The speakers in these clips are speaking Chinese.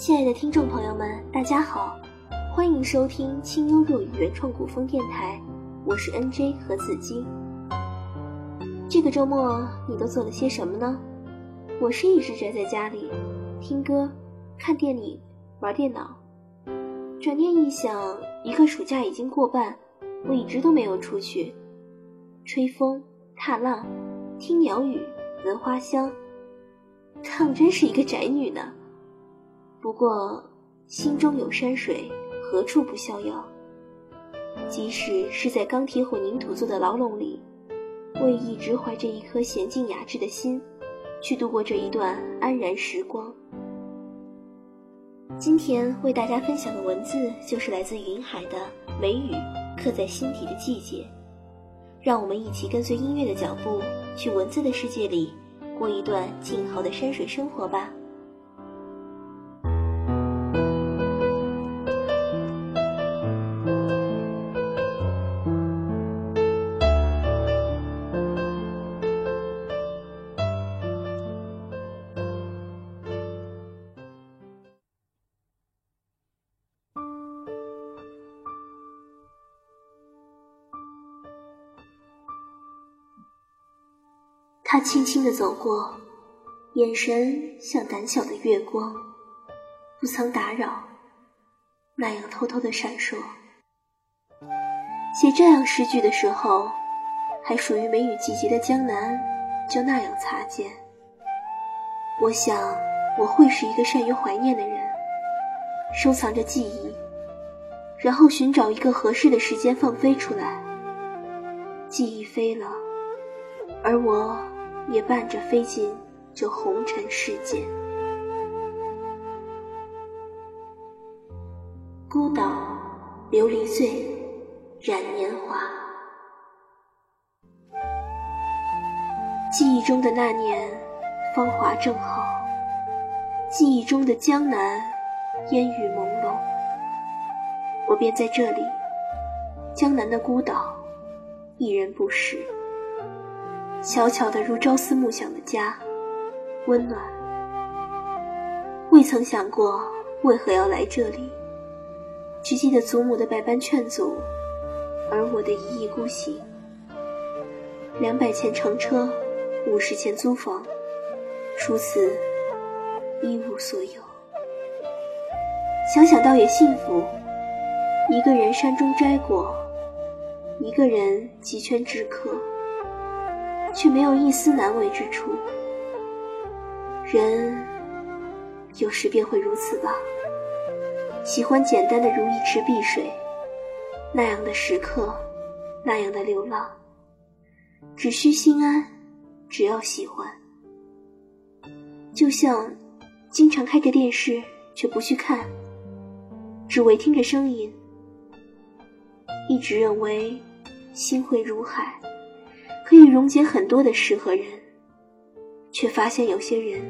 亲爱的听众朋友们，大家好，欢迎收听清幽若雨原创古风电台，我是 NJ 何子金。这个周末你都做了些什么呢？我是一直宅在家里，听歌、看电影、玩电脑。转念一想，一个暑假已经过半，我一直都没有出去，吹风、踏浪、听鸟语、闻花香，当真是一个宅女呢。不过，心中有山水，何处不逍遥？即使是在钢铁混凝土做的牢笼里，我也一直怀着一颗娴静雅致的心，去度过这一段安然时光。今天为大家分享的文字，就是来自云海的《梅雨刻在心底的季节》。让我们一起跟随音乐的脚步，去文字的世界里，过一段静好的山水生活吧。他轻轻地走过，眼神像胆小的月光，不曾打扰，那样偷偷的闪烁。写这样诗句的时候，还属于梅雨季节的江南，就那样擦肩。我想，我会是一个善于怀念的人，收藏着记忆，然后寻找一个合适的时间放飞出来。记忆飞了，而我。也伴着飞进这红尘世界。孤岛，琉璃碎，染年华。记忆中的那年，芳华正好；记忆中的江南，烟雨朦胧。我便在这里，江南的孤岛，一人不识。小巧的如朝思暮想的家，温暖。未曾想过为何要来这里，只记得祖母的百般劝阻，而我的一意孤行。两百钱乘车，五十钱租房，除此一无所有。想想倒也幸福，一个人山中摘果，一个人极圈止渴。却没有一丝难为之处。人有时便会如此吧，喜欢简单的如一池碧水，那样的时刻，那样的流浪，只需心安，只要喜欢。就像经常开着电视却不去看，只为听着声音，一直认为心会如海。可以溶解很多的事和人，却发现有些人、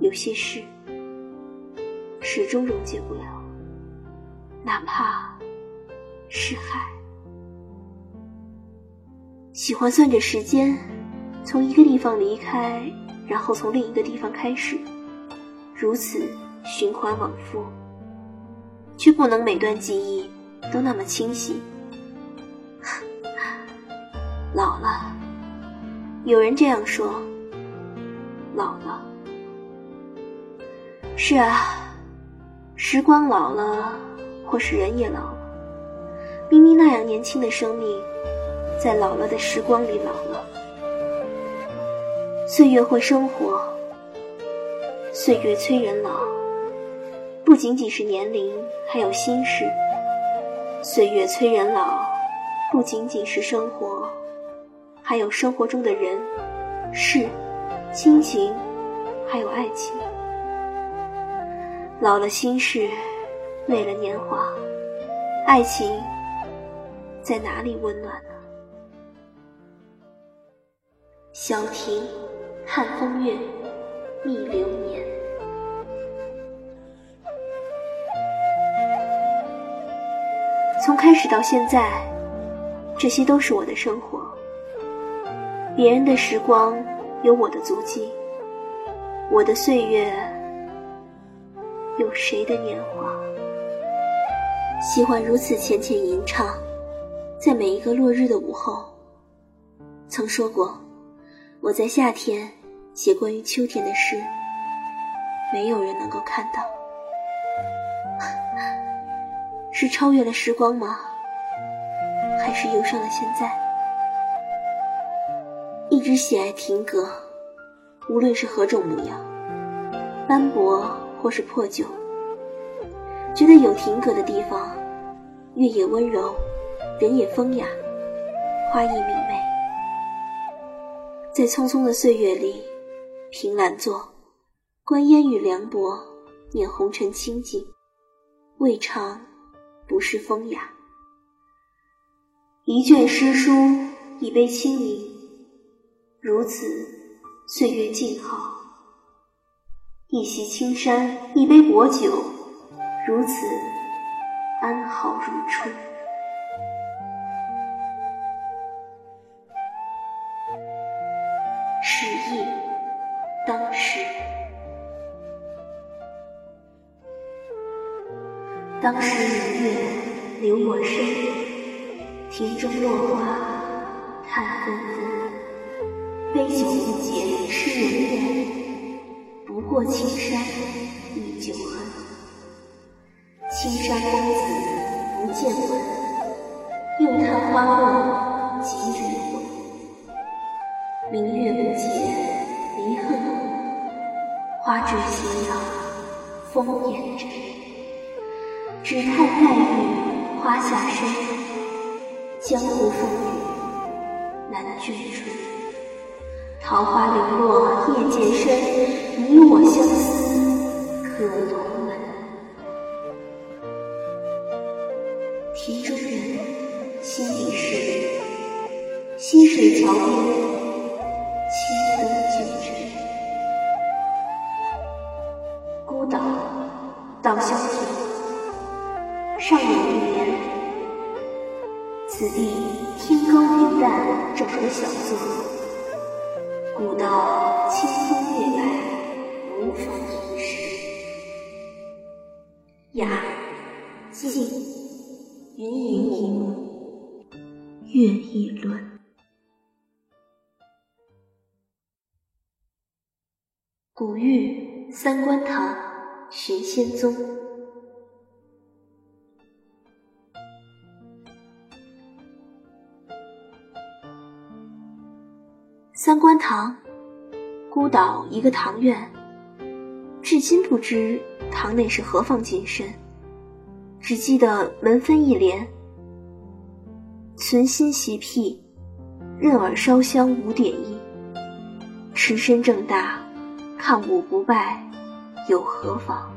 有些事，始终溶解不了，哪怕是海。喜欢算着时间，从一个地方离开，然后从另一个地方开始，如此循环往复，却不能每段记忆都那么清晰。老了，有人这样说。老了，是啊，时光老了，或是人也老了。明明那样年轻的生命，在老了的时光里老了。岁月会生活，岁月催人老，不仅仅是年龄，还有心事。岁月催人老，不仅仅是生活。还有生活中的人、事、亲情，还有爱情。老了心事，没了年华，爱情在哪里温暖呢？小亭，汉风月，逆流年。从开始到现在，这些都是我的生活。别人的时光有我的足迹，我的岁月有谁的年华？喜欢如此浅浅吟唱，在每一个落日的午后。曾说过，我在夏天写关于秋天的诗，没有人能够看到。是超越了时光吗？还是忧伤了现在？一直喜爱亭阁，无论是何种模样，斑驳或是破旧。觉得有亭阁的地方，月也温柔，人也风雅，花亦明媚。在匆匆的岁月里，凭栏坐，观烟雨凉薄，念红尘清净，未尝不是风雅。一卷诗书，一杯清茗，如此岁月静好；一袭青衫，一杯薄酒。如此安好如初。时意当时，当时明月流我身，庭中落花叹纷纷。杯酒不解痴人怨，不过青山依旧恨。青山公子不见闻，又叹花落几人归。明月不解离恨花坠斜阳风烟尘。只叹黛玉花下深，江湖风雨难眷春。桃花零落夜渐深，你我相思可同门。题中人，心底事。溪水桥边，轻灯旧枕。孤岛，岛萧亭。上有一联：此地天高云淡，整个小作。古道清风月来，无风吟时。雅，静。云云一目，月一轮。古玉三观堂寻仙踪。三官堂，孤岛一个堂院，至今不知堂内是何方金身。只记得门分一联：“存心习癖，任尔烧香无点意。持身正大，抗武不败，有何妨？”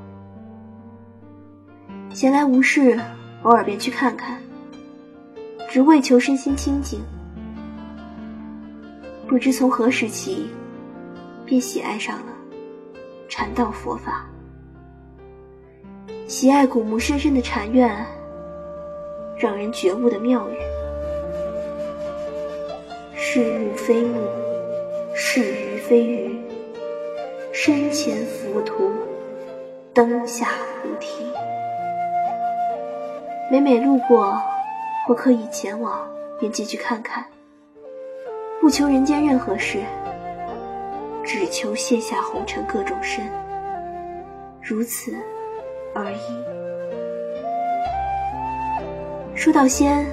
闲来无事，偶尔便去看看，只为求身心清净。不知从何时起，便喜爱上了禅道佛法。喜爱古木深深的禅院，让人觉悟的庙宇。是木非木，是鱼非鱼。身前浮屠，灯下菩提。每每路过或刻意前往，便进去看看。不求人间任何事，只求卸下红尘各种身。如此。而已。说到仙，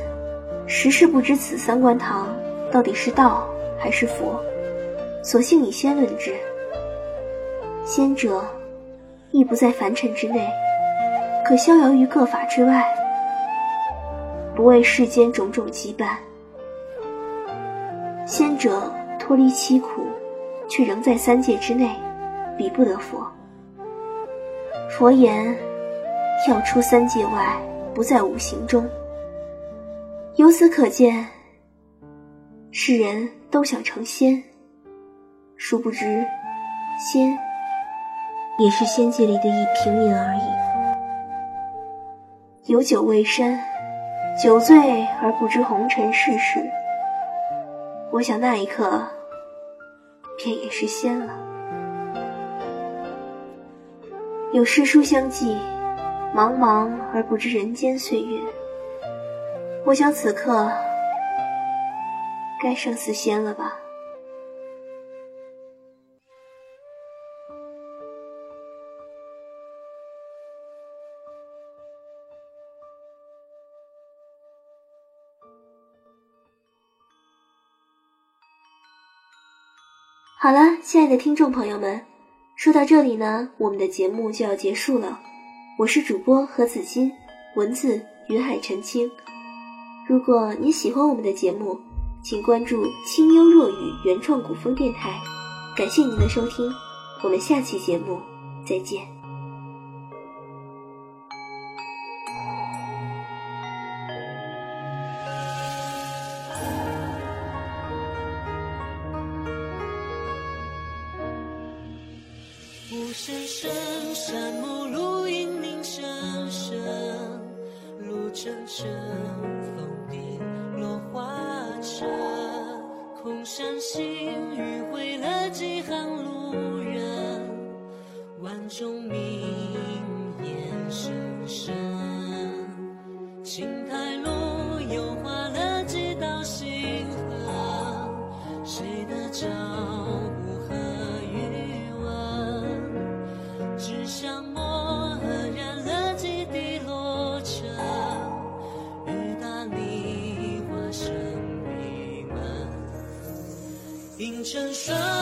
实是不知此三观堂到底是道还是佛，索性以仙论之。仙者亦不在凡尘之内，可逍遥于各法之外，不为世间种种羁绊。仙者脱离七苦，却仍在三界之内，比不得佛。佛言。跳出三界外，不在五行中。由此可见，世人都想成仙，殊不知，仙也是仙界里的一平民而已。有酒未深，酒醉而不知红尘世事。我想那一刻，便也是仙了。有诗书相寄，茫茫而不知人间岁月。我想此刻该上四仙了吧。好了，亲爱的听众朋友们，说到这里呢，我们的节目就要结束了。我是主播何子欣，文字云海澄清。如果您喜欢我们的节目，请关注清幽若雨原创古风电台。感谢您的收听，我们下期节目再见。深深深。人生。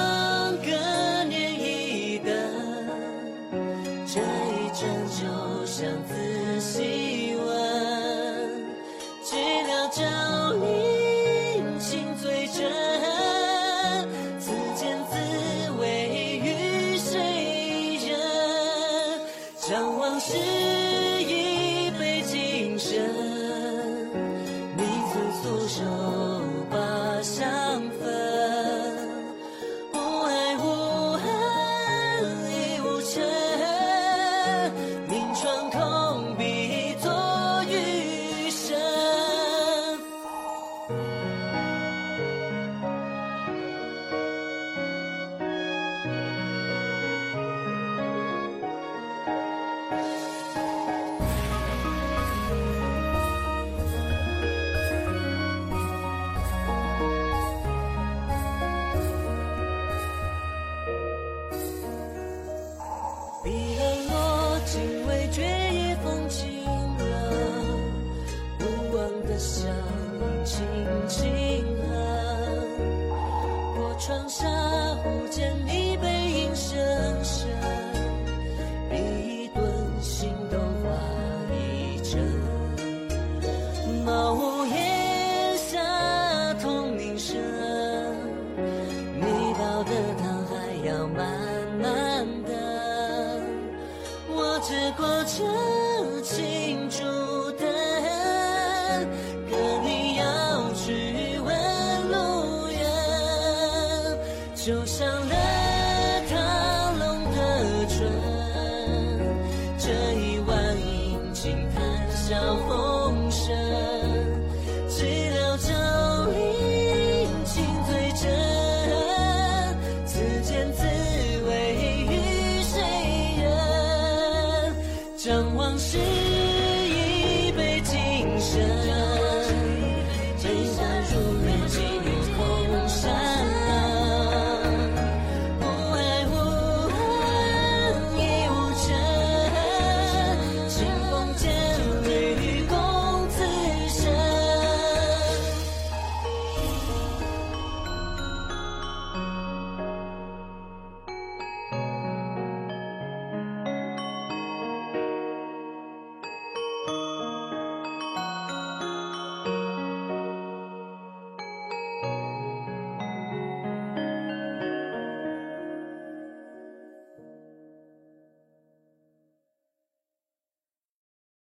双空比作余生。竟为绝意风轻了，无望的想轻轻哼，我窗下忽见。这过程